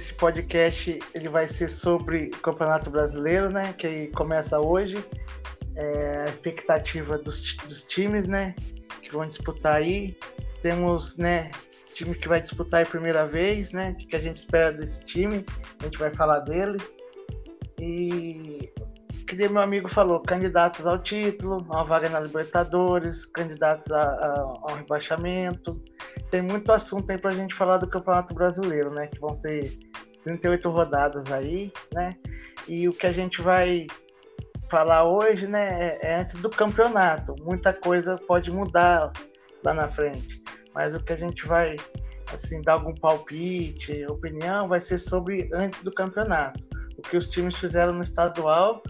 esse podcast ele vai ser sobre Campeonato Brasileiro, né? Que começa hoje. É, a expectativa dos, dos times, né? Que vão disputar aí. Temos, né? Time que vai disputar a primeira vez, né? O que a gente espera desse time? A gente vai falar dele. E que meu amigo falou, candidatos ao título, a vaga na Libertadores, candidatos a, a, ao rebaixamento. Tem muito assunto aí pra gente falar do Campeonato Brasileiro, né? Que vão ser 38 rodadas aí, né? E o que a gente vai falar hoje, né, é, é antes do campeonato. Muita coisa pode mudar lá na frente. Mas o que a gente vai assim dar algum palpite, opinião, vai ser sobre antes do campeonato. O que os times fizeram no estadual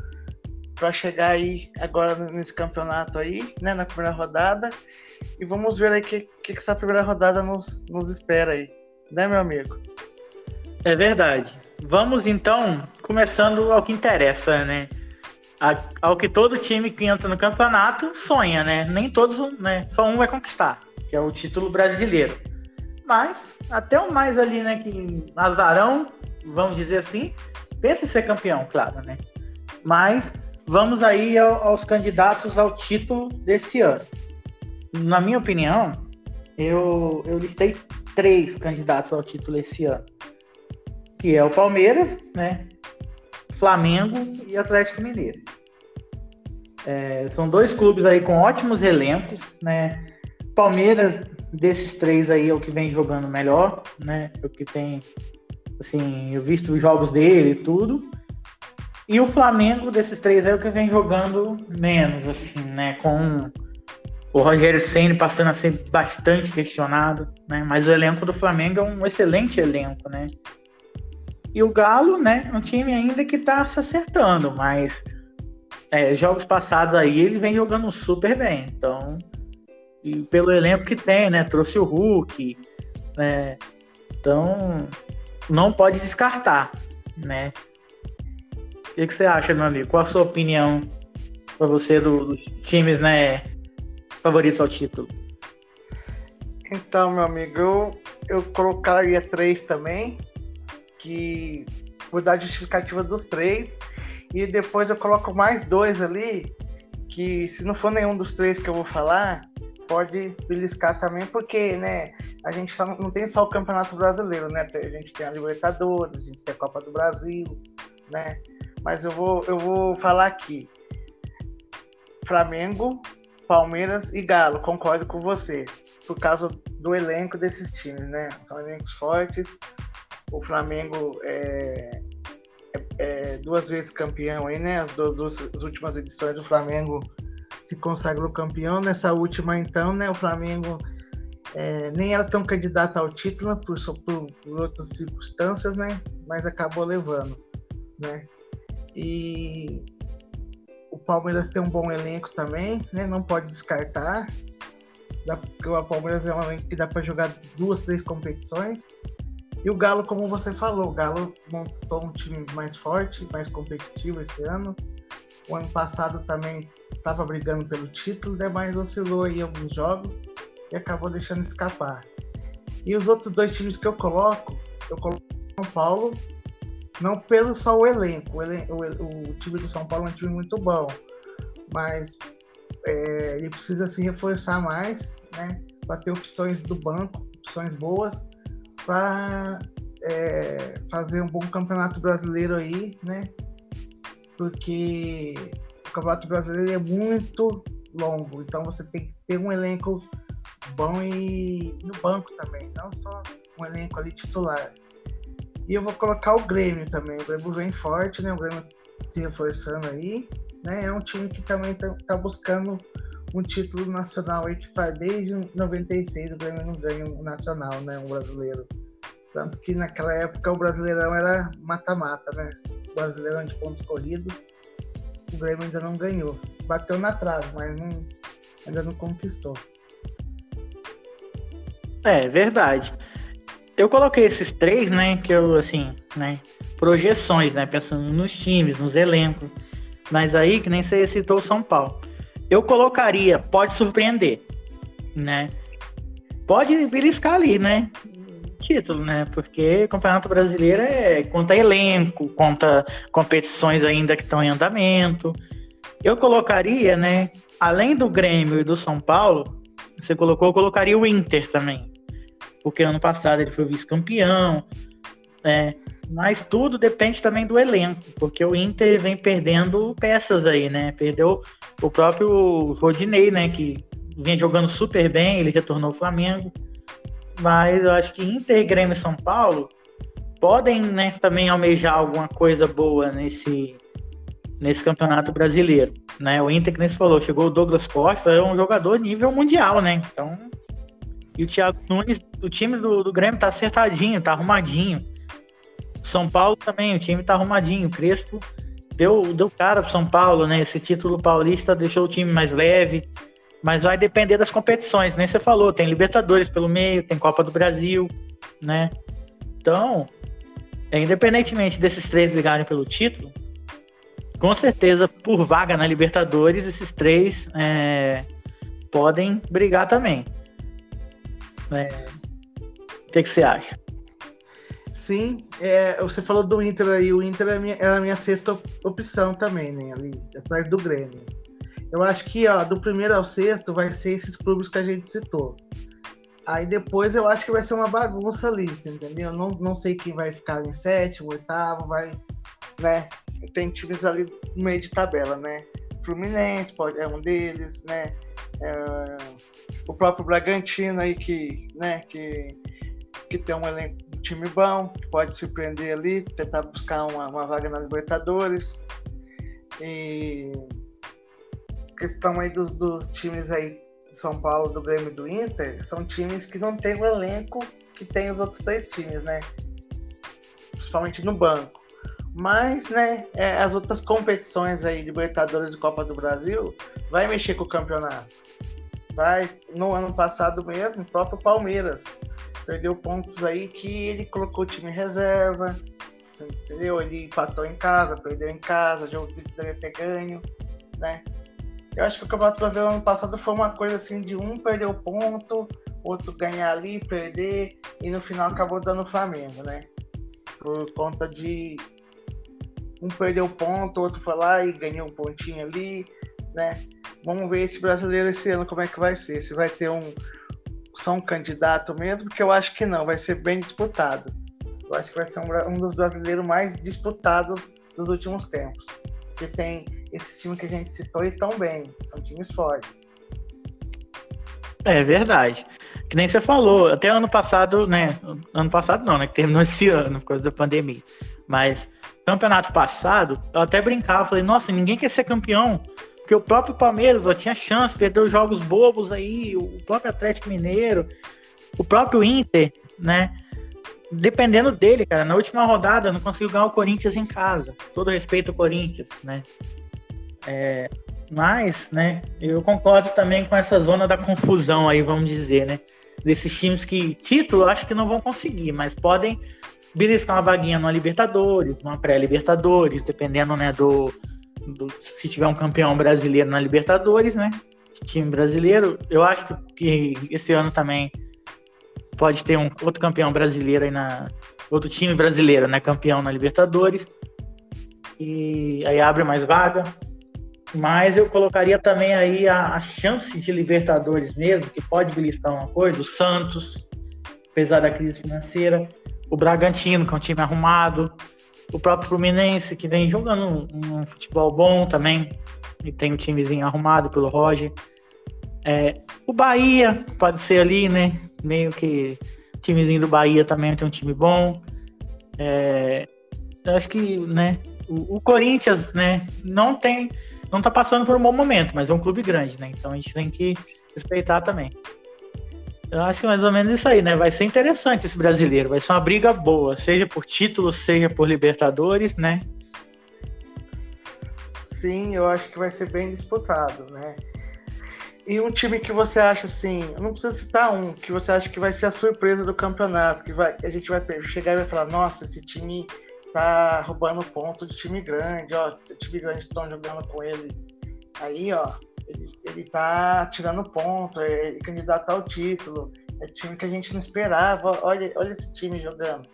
para chegar aí agora nesse campeonato aí, né, na primeira rodada. E vamos ver aí o que, que essa primeira rodada nos, nos espera aí, né, meu amigo? É verdade. Vamos então, começando ao que interessa, né? Ao que todo time que entra no campeonato sonha, né? Nem todos, né? Só um vai conquistar, que é o título brasileiro. Mas até o mais ali, né? Que azarão, vamos dizer assim, pensa em ser campeão, claro, né? Mas Vamos aí aos candidatos ao título desse ano. Na minha opinião, eu, eu listei três candidatos ao título esse ano, que é o Palmeiras, né, Flamengo e Atlético Mineiro. É, são dois clubes aí com ótimos elencos, né? Palmeiras desses três aí é o que vem jogando melhor, né? É o que tem, assim, eu visto os jogos dele e tudo. E o Flamengo, desses três, é o que vem jogando menos, assim, né? Com o Rogério Senna passando a ser bastante questionado, né? Mas o elenco do Flamengo é um excelente elenco, né? E o Galo, né? Um time ainda que tá se acertando, mas é, jogos passados aí ele vem jogando super bem. Então, e pelo elenco que tem, né? Trouxe o Hulk, né? Então, não pode descartar, né? O que, que, você acha, meu amigo? Qual a sua opinião para você do, dos times, né, favoritos ao título? Então, meu amigo, eu, eu colocaria três também, que vou dar a justificativa dos três, e depois eu coloco mais dois ali, que se não for nenhum dos três que eu vou falar, pode beliscar também, porque, né, a gente só, não tem só o Campeonato Brasileiro, né? A gente tem a Libertadores, a gente tem a Copa do Brasil, né? mas eu vou, eu vou falar aqui. Flamengo, Palmeiras e Galo, concordo com você, por causa do elenco desses times, né? São elencos fortes. O Flamengo é, é, é duas vezes campeão aí, né? As duas, as últimas edições o Flamengo se consagrou campeão. Nessa última, então, né? O Flamengo é, nem era tão candidato ao título por, por, por outras circunstâncias, né? Mas acabou levando, né? E o Palmeiras tem um bom elenco também, né? Não pode descartar. Dá, porque o Palmeiras é um elenco que dá para jogar duas, três competições. E o Galo, como você falou, o Galo montou um time mais forte, mais competitivo esse ano. O ano passado também estava brigando pelo título, né? mas oscilou em alguns jogos e acabou deixando escapar. E os outros dois times que eu coloco, eu coloco São Paulo não pelo só o elenco. O, elen o, o, time do São Paulo é um time muito bom, mas é, ele precisa se reforçar mais, né? Para ter opções do banco, opções boas, para é, fazer um bom campeonato brasileiro aí, né? Porque o campeonato brasileiro é muito longo, então você tem que ter um elenco bom e no banco também, não só um elenco ali titular. E eu vou colocar o Grêmio também. O Grêmio vem forte, né? O Grêmio se reforçando aí. Né? É um time que também tá, tá buscando um título nacional aí que faz desde 96 o Grêmio não ganha um nacional, né? Um brasileiro. Tanto que naquela época o Brasileirão era mata-mata, né? O Brasileirão de pontos corridos. O Grêmio ainda não ganhou. Bateu na trave, mas não, ainda não conquistou. É, verdade. Eu coloquei esses três, né? Que eu, assim, né? Projeções, né? Pensando nos times, nos elencos. Mas aí, que nem você citou o São Paulo. Eu colocaria, pode surpreender, né? Pode beliscar ali, né? título, né? Porque Campeonato Brasileiro é conta elenco, conta competições ainda que estão em andamento. Eu colocaria, né? Além do Grêmio e do São Paulo, você colocou, eu colocaria o Inter também. Porque ano passado ele foi vice-campeão, né? Mas tudo depende também do elenco, porque o Inter vem perdendo peças aí, né? Perdeu o próprio Rodinei, né? Que vinha jogando super bem, ele retornou ao Flamengo. Mas eu acho que Inter, Grêmio e São Paulo podem né, também almejar alguma coisa boa nesse, nesse campeonato brasileiro. Né? O Inter, que nem você falou, chegou o Douglas Costa, é um jogador nível mundial, né? Então. E o Thiago Nunes, o time do, do Grêmio tá acertadinho, tá arrumadinho. São Paulo também, o time tá arrumadinho. O Crespo deu, deu cara pro São Paulo, né? Esse título paulista deixou o time mais leve. Mas vai depender das competições, né? Você falou, tem Libertadores pelo meio, tem Copa do Brasil, né? Então, é, independentemente desses três brigarem pelo título, com certeza, por vaga na Libertadores, esses três é, podem brigar também. É, o que, que você acha? Sim, é, você falou do Inter aí, o Inter é a minha, era a minha sexta opção também, né? Ali, atrás do Grêmio. Eu acho que ó, do primeiro ao sexto vai ser esses clubes que a gente citou. Aí depois eu acho que vai ser uma bagunça ali, entendeu? Não, não sei quem vai ficar em sétimo, oitavo, vai. né? Tem times ali no meio de tabela, né? Fluminense pode, é um deles, né? É, o próprio Bragantino aí que, né, que, que tem um, elenco, time bom, que pode surpreender ali, tentar buscar uma, uma vaga na Libertadores. E questão aí dos, dos times aí de São Paulo, do Grêmio e do Inter, são times que não tem o elenco que tem os outros três times, né? Principalmente no banco. Mas, né, é, as outras competições aí, Libertadores e Copa do Brasil, vai mexer com o campeonato. Vai, no ano passado mesmo, o próprio Palmeiras perdeu pontos aí que ele colocou o time em reserva, entendeu? Ele empatou em casa, perdeu em casa, jogo que deveria ter ganho, né? Eu acho que o Campeonato Brasileiro ano passado foi uma coisa assim de um perder o ponto, outro ganhar ali, perder, e no final acabou dando o Flamengo, né? Por conta de um perdeu ponto, outro foi lá e ganhou um pontinho ali, né? Vamos ver esse brasileiro esse ano como é que vai ser. Se vai ter um só um candidato mesmo, porque eu acho que não, vai ser bem disputado. Eu acho que vai ser um, um dos brasileiros mais disputados dos últimos tempos. Que tem esses times que a gente citou e tão bem. São times fortes. É verdade. Que nem você falou, até ano passado, né? Ano passado não, né? Que terminou esse ano por causa da pandemia. Mas campeonato passado, eu até brincava, falei, nossa, ninguém quer ser campeão. Porque o próprio Palmeiras ó, tinha chance, perdeu jogos bobos aí, o próprio Atlético Mineiro, o próprio Inter, né? Dependendo dele, cara, na última rodada não conseguiu ganhar o Corinthians em casa. Todo respeito ao Corinthians, né? É, mas, né, eu concordo também com essa zona da confusão aí, vamos dizer, né? Desses times que título acho que não vão conseguir, mas podem beliscar uma vaguinha numa Libertadores, numa pré-Libertadores, dependendo, né, do, do, se tiver um campeão brasileiro na Libertadores, né? Time brasileiro, eu acho que, que esse ano também pode ter um outro campeão brasileiro aí na outro time brasileiro, né, campeão na Libertadores. E aí abre mais vaga. Mas eu colocaria também aí a, a, chance de Libertadores mesmo, que pode beliscar uma coisa, o Santos, apesar da crise financeira, o Bragantino, que é um time arrumado, o próprio Fluminense, que vem jogando um, um futebol bom também, e tem um timezinho arrumado pelo Roger. É, o Bahia pode ser ali, né? Meio que o timezinho do Bahia também tem um time bom. É, eu acho que, né? O, o Corinthians, né? Não tem não tá passando por um bom momento, mas é um clube grande, né? Então a gente tem que respeitar também. Eu acho que mais ou menos isso aí, né? Vai ser interessante esse brasileiro, vai ser uma briga boa, seja por título, seja por Libertadores, né? Sim, eu acho que vai ser bem disputado, né? E um time que você acha assim, não precisa citar um, que você acha que vai ser a surpresa do campeonato, que vai, a gente vai chegar e vai falar, nossa, esse time tá roubando ponto de time grande, ó. Time grande estão jogando com ele. Aí, ó, ele, ele tá tirando ponto, é, é candidato ao título. É time que a gente não esperava. Olha, olha esse time jogando.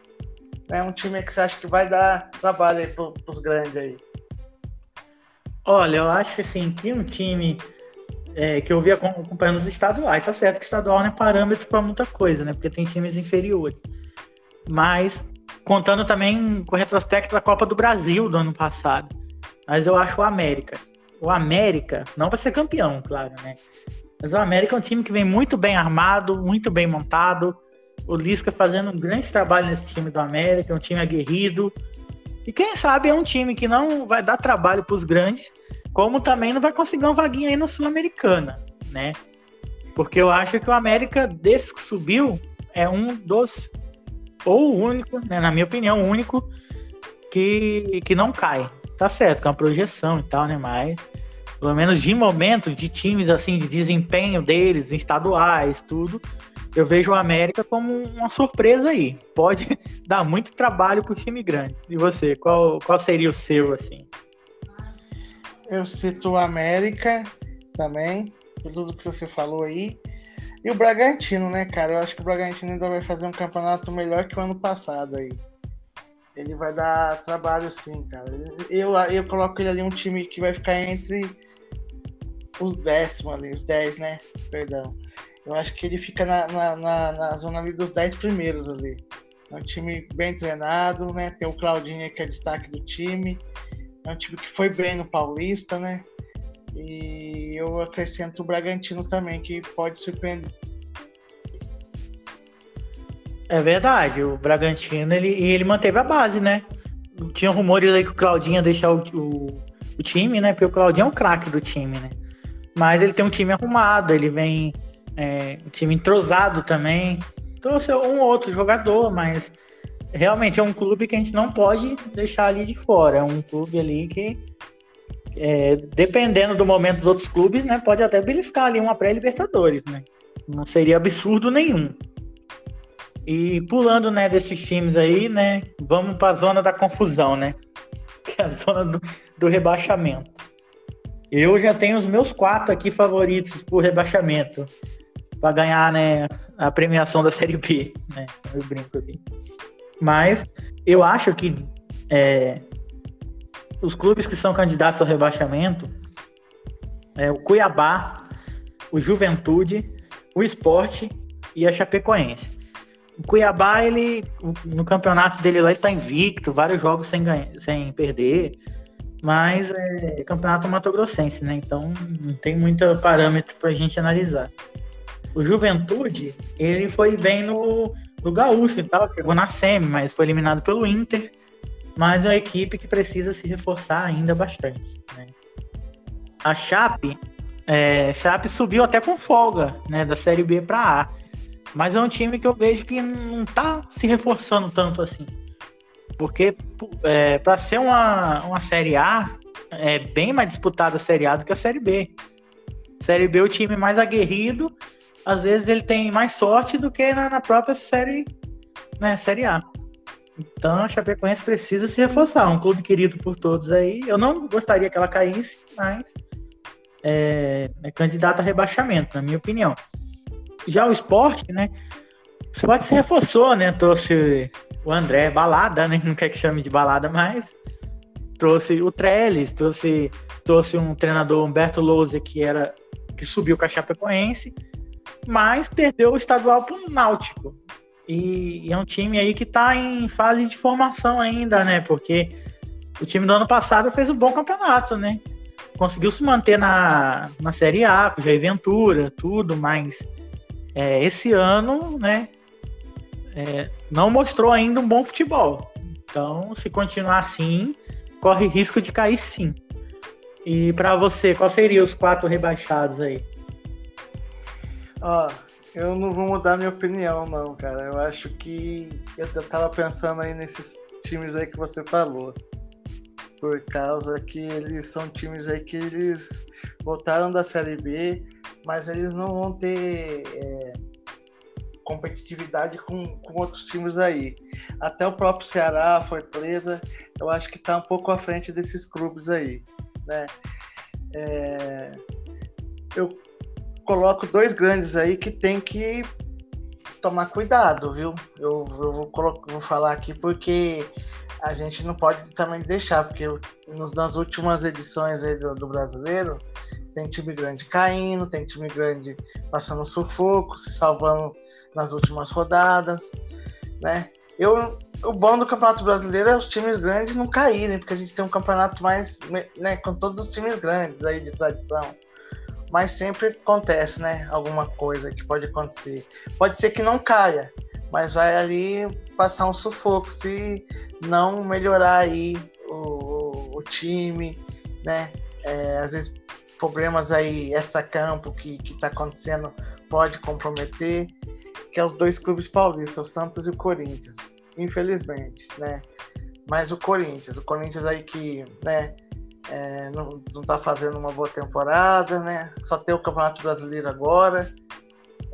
É um time que você acha que vai dar trabalho aí pro, pros grandes aí. Olha, eu acho assim que um time é, que eu vi acompanhando os estaduais, tá certo que estadual não é parâmetro para muita coisa, né? Porque tem times inferiores. Mas contando também com o retrospecto da Copa do Brasil do ano passado. Mas eu acho o América. O América não vai ser campeão, claro, né? Mas o América é um time que vem muito bem armado, muito bem montado. O Lisca fazendo um grande trabalho nesse time do América, é um time aguerrido. E quem sabe é um time que não vai dar trabalho para os grandes, como também não vai conseguir uma vaguinha aí na Sul-Americana, né? Porque eu acho que o América, desde que subiu, é um dos, ou o único, né, na minha opinião, o único que, que não cai. Tá certo, com a projeção e tal, né? Mas, pelo menos de momento, de times assim, de desempenho deles, estaduais, tudo, eu vejo o América como uma surpresa aí. Pode dar muito trabalho pro time grande. E você, qual, qual seria o seu, assim? Eu cito o América também, tudo que você falou aí. E o Bragantino, né, cara? Eu acho que o Bragantino ainda vai fazer um campeonato melhor que o ano passado aí. Ele vai dar trabalho sim, cara. Eu, eu coloco ele ali um time que vai ficar entre os décimos ali, os 10, né? Perdão. Eu acho que ele fica na, na, na, na zona ali dos 10 primeiros ali. É um time bem treinado, né? Tem o Claudinho que é destaque do time. É um time que foi bem no Paulista, né? E eu acrescento o Bragantino também, que pode surpreender. É verdade, o Bragantino ele, ele manteve a base, né? Tinha rumores aí que o Claudinho ia deixar o, o, o time, né? Porque o Claudinho é o craque do time, né? Mas ele tem um time arrumado, ele vem é, um time entrosado também. Trouxe um ou outro jogador, mas realmente é um clube que a gente não pode deixar ali de fora. É um clube ali que, é, dependendo do momento dos outros clubes, né, pode até beliscar ali uma pré-Libertadores, né? Não seria absurdo nenhum. E pulando, né, desses times aí, né, vamos para a zona da confusão, né? Que é a zona do, do rebaixamento. Eu já tenho os meus quatro aqui favoritos por rebaixamento para ganhar né, a premiação da Série B. Né? Eu brinco aqui. Mas eu acho que é, os clubes que são candidatos ao rebaixamento é o Cuiabá, o Juventude, o Esporte e a Chapecoense. O Cuiabá, ele, no campeonato dele lá, ele tá invicto, vários jogos sem, ganhar, sem perder, mas é campeonato matogrossense, né? Então não tem muito parâmetro para a gente analisar o Juventude, ele foi bem no, no Gaúcho e tal, chegou na Semi, mas foi eliminado pelo Inter. Mas é uma equipe que precisa se reforçar ainda bastante. Né? A Chape, é, Chape subiu até com folga né, da Série B para A. Mas é um time que eu vejo que não está se reforçando tanto assim. Porque é, para ser uma, uma Série A, é bem mais disputada a Série A do que a Série B. Série B é o time mais aguerrido às vezes ele tem mais sorte do que na, na própria série, né, série A. Então a Chapecoense precisa se reforçar, um clube querido por todos aí. Eu não gostaria que ela caísse, mas é, é candidata a rebaixamento, na minha opinião. Já o esporte, né? O esporte se reforçou, né? Trouxe o André Balada, né? Não quer que chame de balada mais. Trouxe o Trellis, trouxe, trouxe um treinador Humberto Lousa que era que subiu com a Chapecoense mas perdeu o estadual para o Náutico. E, e, é um time aí que está em fase de formação ainda, né? Porque o time do ano passado fez um bom campeonato, né? Conseguiu se manter na, na Série A, com Jair Ventura, tudo, mas é, esse ano, né? É, não mostrou ainda um bom futebol. Então, se continuar assim, corre risco de cair sim. E para você, qual seriam os quatro rebaixados aí? Ó, eu não vou mudar minha opinião, não, cara. Eu acho que eu tava pensando aí nesses times aí que você falou. Por causa que eles são times aí que eles voltaram da Série B, mas eles não vão ter é, competitividade com, com outros times aí. Até o próprio Ceará, Fortaleza, eu acho que tá um pouco à frente desses clubes aí, né? É, eu coloco dois grandes aí que tem que tomar cuidado, viu? Eu, eu vou, vou falar aqui porque a gente não pode também deixar, porque nos, nas últimas edições do, do, brasileiro tem time grande caindo, tem time grande passando sufoco, se salvando nas últimas rodadas, né? Eu, o bom do Campeonato Brasileiro é os times grandes não caírem, porque a gente tem um campeonato mais, né, com todos os times grandes aí de tradição. Mas sempre acontece, né, alguma coisa que pode acontecer. Pode ser que não caia, mas vai ali passar um sufoco se não melhorar aí o, o time, né? É, às vezes problemas aí extra campo que que está acontecendo pode comprometer que é os dois clubes paulistas, o Santos e o Corinthians. Infelizmente, né? Mas o Corinthians, o Corinthians aí que, né, é, não, não tá fazendo uma boa temporada, né? Só tem o Campeonato Brasileiro agora.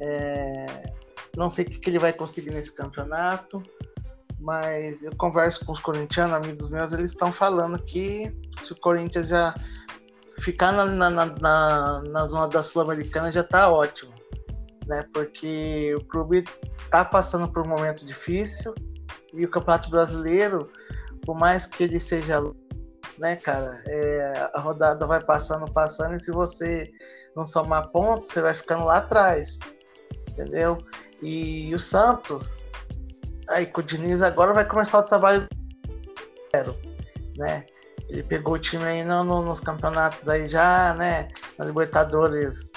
É, não sei o que, que ele vai conseguir nesse campeonato, mas eu converso com os corintianos, amigos meus, eles estão falando que se o Corinthians já ficar na, na, na, na zona da Sul-Americana já tá ótimo né? Porque o clube está passando por um momento difícil e o Campeonato Brasileiro, por mais que ele seja, né, cara, é, a rodada vai passando, passando, e se você não somar pontos, você vai ficando lá atrás, entendeu? E o Santos, aí com o Diniz agora vai começar o trabalho né? Ele pegou o time aí no, no, nos campeonatos aí já, né? Na Libertadores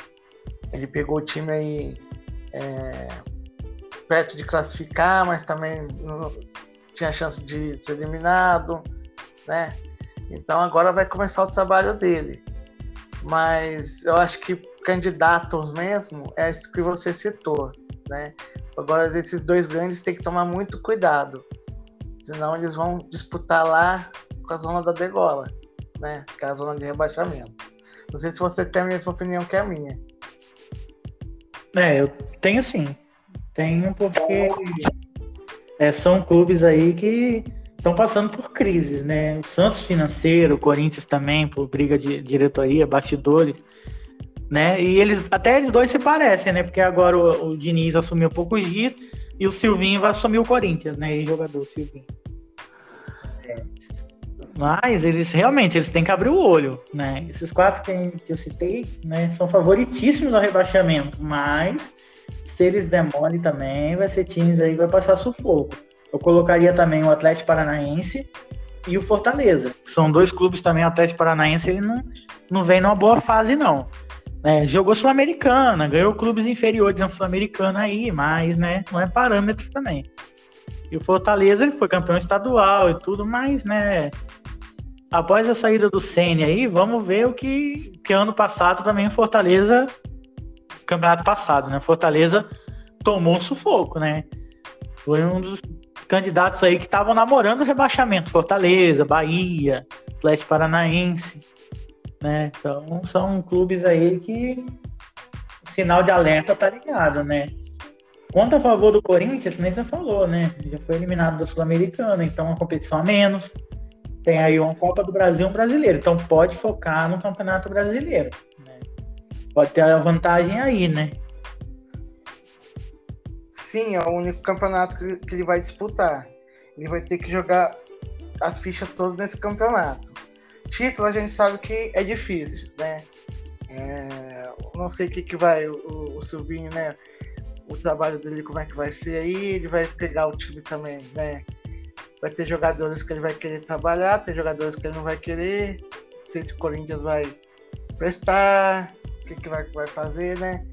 ele pegou o time aí é, perto de classificar, mas também não tinha chance de ser eliminado, né? Então agora vai começar o trabalho dele. Mas eu acho que candidatos mesmo é esse que você citou, né? Agora esses dois grandes tem que tomar muito cuidado, senão eles vão disputar lá com a zona da degola, né? Que é a zona de rebaixamento. Não sei se você tem a mesma opinião que a minha. É, eu tenho sim. Tenho porque é, são clubes aí que estão passando por crises, né? O Santos financeiro, o Corinthians também, por briga de diretoria, bastidores, né? E eles até eles dois se parecem, né? Porque agora o, o Diniz assumiu poucos dias e o Silvinho vai assumir o Corinthians, né? E jogador Silvinho. Mas eles realmente eles têm que abrir o olho, né? Esses quatro que, que eu citei, né, são favoritíssimos ao rebaixamento, mas se eles demorem também, vai ser times aí que vai passar sufoco. Eu colocaria também o Atlético Paranaense e o Fortaleza. São dois clubes também, o Atlético Paranaense ele não, não vem numa boa fase, não. É, jogou Sul-Americana, ganhou clubes inferiores na Sul-Americana aí, mas né, não é parâmetro também. E o Fortaleza ele foi campeão estadual e tudo, mas né, após a saída do Senna aí, vamos ver o que, que ano passado também o Fortaleza, campeonato passado, né? Fortaleza tomou um sufoco, né? Foi um dos candidatos aí que estavam namorando o rebaixamento. Fortaleza, Bahia, Atlético Paranaense, né? Então são clubes aí que o sinal de alerta tá ligado, né? Quanto a favor do Corinthians, nem você falou, né? Já foi eliminado da Sul-Americana, então uma competição a menos tem aí uma Copa do Brasil e um brasileiro. Então pode focar no Campeonato Brasileiro. Né? Pode ter a vantagem aí, né? Sim, é o único campeonato que, ele vai disputar. Ele vai ter que jogar as fichas todas nesse campeonato. Título a gente sabe que é difícil, né? É, não sei o que, que vai o, o Silvinho, né? O trabalho dele, como é que vai ser aí, ele vai pegar o time também, né? vai ter jogadores que ele vai querer trabalhar, tem jogadores que ele não vai querer. Não sei se o Corinthians vai prestar, o que, que vai, vai fazer, né?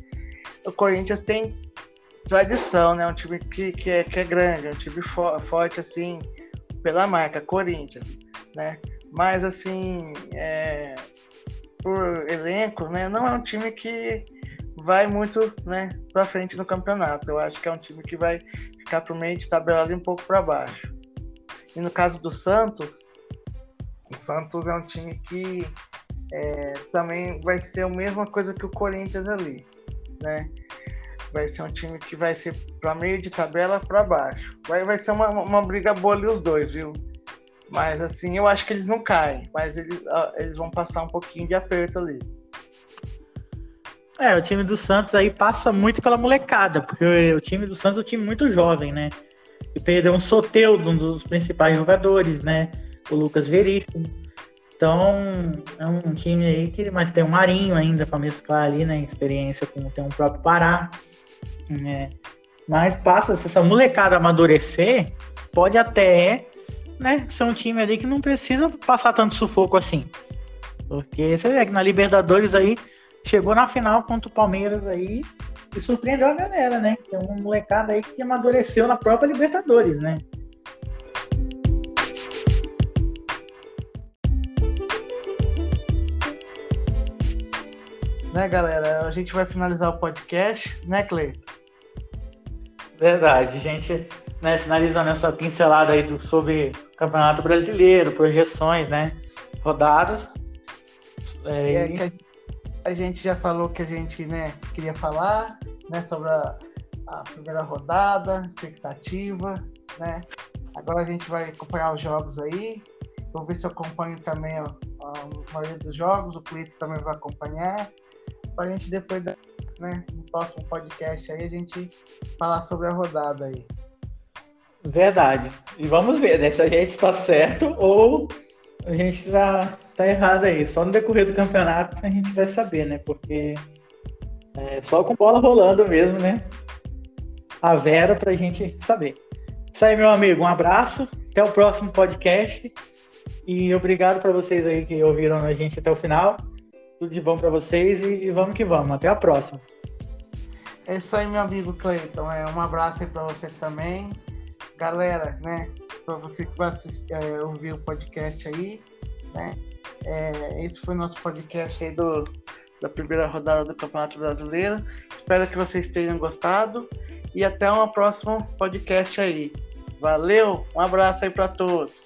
O Corinthians tem tradição, né? Um time que, que, é, que é grande, um time fo forte, assim, pela marca, Corinthians, né? Mas, assim, é, por elenco, né? Não é um time que vai muito, né, pra frente no campeonato. Eu acho que é um time que vai ficar pro meio de tabela ali um pouco para baixo. E no caso do Santos, o Santos é um time que é, também vai ser a mesma coisa que o Corinthians ali, né? Vai ser um time que vai ser para meio de tabela para baixo. Vai, vai ser uma, uma briga boa ali os dois, viu? Mas assim, eu acho que eles não caem, mas eles, eles vão passar um pouquinho de aperto ali. É, o time do Santos aí passa muito pela molecada, porque o time do Santos é um time muito jovem, né? E perdeu um Soteudo, um dos principais jogadores, né? O Lucas Veríssimo. Então, é um time aí que. Mas tem o Marinho ainda para mesclar ali, né? Experiência com tem o próprio Pará. Né? Mas passa, se essa molecada amadurecer, pode até né, ser um time ali que não precisa passar tanto sufoco assim. Porque você vê que na Libertadores aí chegou na final contra o Palmeiras aí e surpreendeu a galera, né? Tem uma molecada aí que amadureceu na própria Libertadores, né? Né, galera? A gente vai finalizar o podcast, né, Cleiton? Verdade, gente, né, finalizando essa pincelada aí do, sobre o Campeonato Brasileiro, projeções, né, rodadas. É, é, e... a, gente já falou que a gente, né, queria falar, né, sobre a, a primeira rodada, expectativa, né. Agora a gente vai acompanhar os jogos aí. Vou ver se eu acompanho também ó, a maioria dos jogos, o Cleiton também vai acompanhar para a gente depois, né, no próximo podcast aí, a gente falar sobre a rodada aí. Verdade. E vamos ver, né, se a gente está certo ou a gente está tá errado aí. Só no decorrer do campeonato a gente vai saber, né? Porque é só com bola rolando mesmo, né? A Vera para a gente saber. Isso aí, meu amigo. Um abraço. Até o próximo podcast. E obrigado para vocês aí que ouviram a gente até o final. Tudo de bom para vocês e, vamos que vamos. Até a próxima. É isso aí, meu amigo Cleiton. É, um abraço aí para você também. Galera, né? Para você que vai assistir, é, ouvir o podcast aí, né? É, esse foi o nosso podcast aí do, da primeira rodada do Campeonato Brasileiro. Espero que vocês tenham gostado e até uma próxima podcast aí. Valeu, um abraço aí para todos.